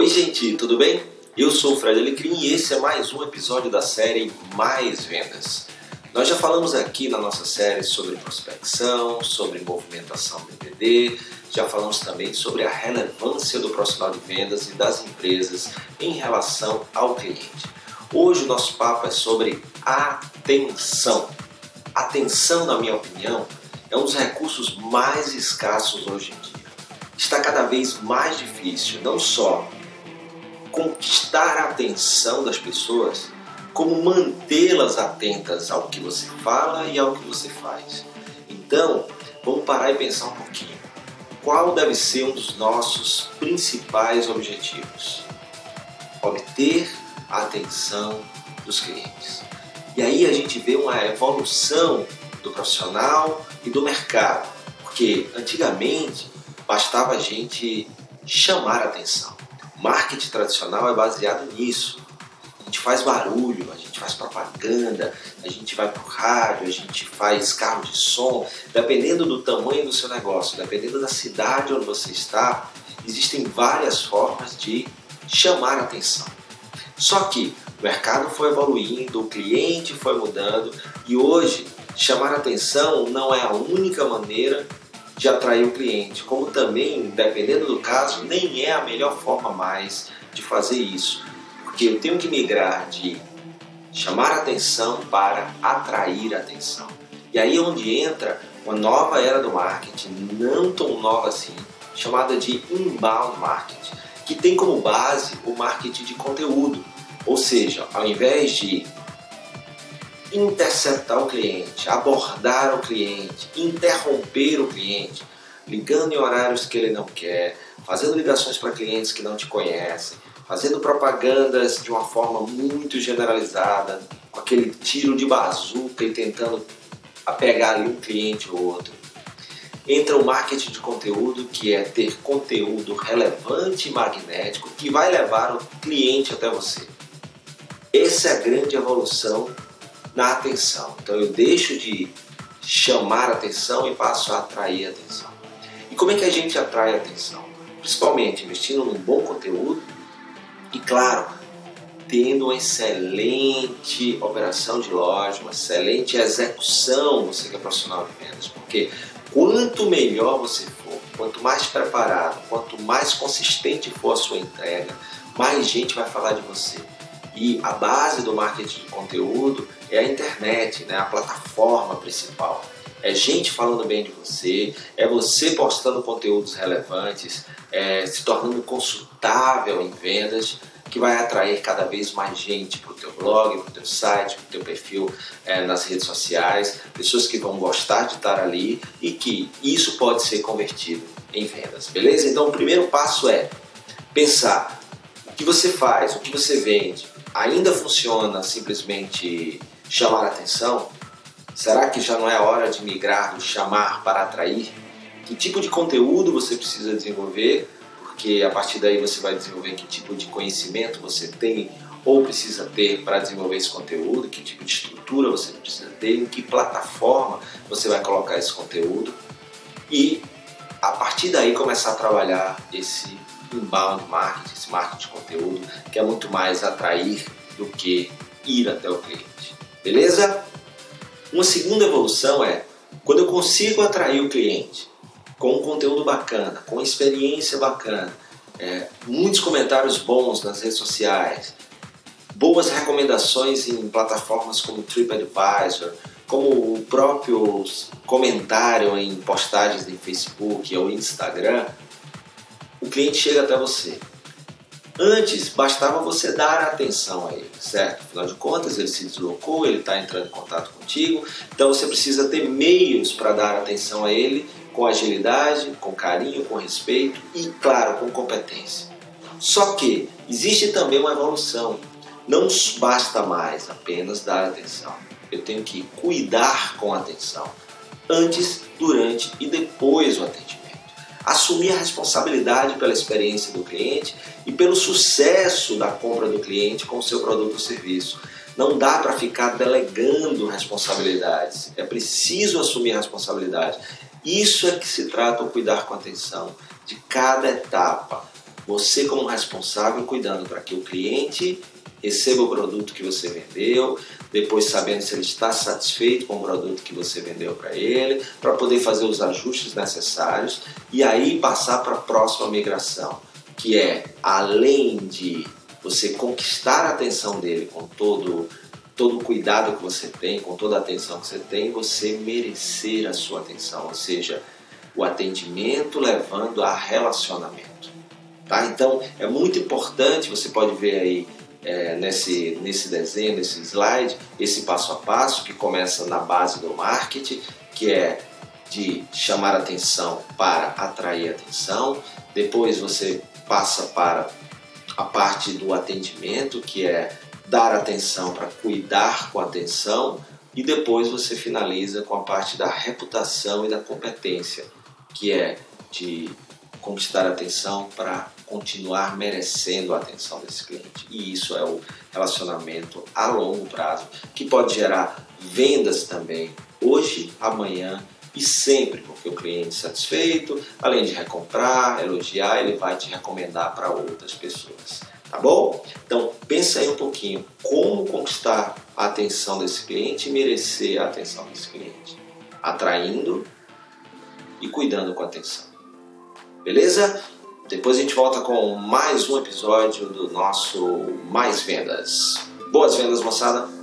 Oi, gente, tudo bem? Eu sou o Fred Alecrim e esse é mais um episódio da série Mais Vendas. Nós já falamos aqui na nossa série sobre prospecção, sobre movimentação BPD, já falamos também sobre a relevância do profissional de vendas e das empresas em relação ao cliente. Hoje o nosso papo é sobre atenção. Atenção, na minha opinião, é um dos recursos mais escassos hoje em dia. Está cada vez mais difícil não só conquistar a atenção das pessoas, como mantê-las atentas ao que você fala e ao que você faz. Então, vamos parar e pensar um pouquinho. Qual deve ser um dos nossos principais objetivos? Obter a atenção dos clientes. E aí a gente vê uma evolução do profissional e do mercado, porque antigamente bastava a gente chamar a atenção. Marketing tradicional é baseado nisso. A gente faz barulho, a gente faz propaganda, a gente vai pro rádio, a gente faz carro de som, dependendo do tamanho do seu negócio, dependendo da cidade onde você está, existem várias formas de chamar atenção. Só que o mercado foi evoluindo, o cliente foi mudando e hoje chamar atenção não é a única maneira de atrair o cliente, como também, dependendo do caso, nem é a melhor forma mais de fazer isso, porque eu tenho que migrar de chamar atenção para atrair atenção. E aí é onde entra uma nova era do marketing, não tão nova assim, chamada de inbound marketing, que tem como base o marketing de conteúdo. Ou seja, ao invés de interceptar o cliente, abordar o cliente, interromper o cliente, ligando em horários que ele não quer, fazendo ligações para clientes que não te conhecem, fazendo propagandas de uma forma muito generalizada, com aquele tiro de bazuca e tentando pegar ali um cliente ou outro. Entra o marketing de conteúdo, que é ter conteúdo relevante e magnético que vai levar o cliente até você. Essa é a grande evolução na atenção. Então eu deixo de chamar atenção e passo a atrair atenção. E como é que a gente atrai atenção? Principalmente investindo num bom conteúdo e, claro, tendo uma excelente operação de loja, uma excelente execução, você que é profissional de vendas, porque quanto melhor você for, quanto mais preparado, quanto mais consistente for a sua entrega, mais gente vai falar de você. E a base do marketing de conteúdo é a internet, né? a plataforma principal. É gente falando bem de você, é você postando conteúdos relevantes, é, se tornando consultável em vendas, que vai atrair cada vez mais gente para o teu blog, para o teu site, para o teu perfil é, nas redes sociais, pessoas que vão gostar de estar ali e que isso pode ser convertido em vendas, beleza? Então o primeiro passo é pensar o que você faz, o que você vende, ainda funciona simplesmente chamar atenção? Será que já não é hora de migrar do chamar para atrair? Que tipo de conteúdo você precisa desenvolver? Porque a partir daí você vai desenvolver que tipo de conhecimento você tem ou precisa ter para desenvolver esse conteúdo, que tipo de estrutura você precisa ter, em que plataforma você vai colocar esse conteúdo e a partir daí começar a trabalhar esse inbound marketing, esse marketing de conteúdo, que é muito mais atrair do que ir até o cliente. Beleza? Uma segunda evolução é quando eu consigo atrair o cliente com um conteúdo bacana, com experiência bacana, é, muitos comentários bons nas redes sociais, boas recomendações em plataformas como TripAdvisor, como o próprio comentário em postagens em Facebook ou Instagram, cliente chega até você. Antes bastava você dar atenção a ele, certo? Afinal de contas, ele se deslocou, ele está entrando em contato contigo, então você precisa ter meios para dar atenção a ele com agilidade, com carinho, com respeito e, claro, com competência. Só que existe também uma evolução. Não basta mais apenas dar atenção. Eu tenho que cuidar com atenção antes, durante e depois do atendimento assumir a responsabilidade pela experiência do cliente e pelo sucesso da compra do cliente com o seu produto ou serviço. Não dá para ficar delegando responsabilidades, é preciso assumir a responsabilidade. Isso é que se trata o cuidar com atenção de cada etapa você como responsável cuidando para que o cliente receba o produto que você vendeu, depois sabendo se ele está satisfeito com o produto que você vendeu para ele, para poder fazer os ajustes necessários e aí passar para a próxima migração, que é além de você conquistar a atenção dele com todo todo o cuidado que você tem, com toda a atenção que você tem, você merecer a sua atenção, ou seja, o atendimento levando a relacionamento. Tá? Então é muito importante, você pode ver aí é, nesse, nesse desenho, nesse slide, esse passo a passo que começa na base do marketing, que é de chamar atenção para atrair atenção. Depois você passa para a parte do atendimento, que é dar atenção para cuidar com atenção. E depois você finaliza com a parte da reputação e da competência, que é de conquistar atenção para continuar merecendo a atenção desse cliente. E isso é o relacionamento a longo prazo, que pode gerar vendas também, hoje, amanhã e sempre, porque o cliente satisfeito, além de recomprar, elogiar, ele vai te recomendar para outras pessoas. Tá bom? Então pensa aí um pouquinho como conquistar a atenção desse cliente e merecer a atenção desse cliente, atraindo e cuidando com atenção. Beleza? Depois a gente volta com mais um episódio do nosso Mais Vendas. Boas vendas, moçada!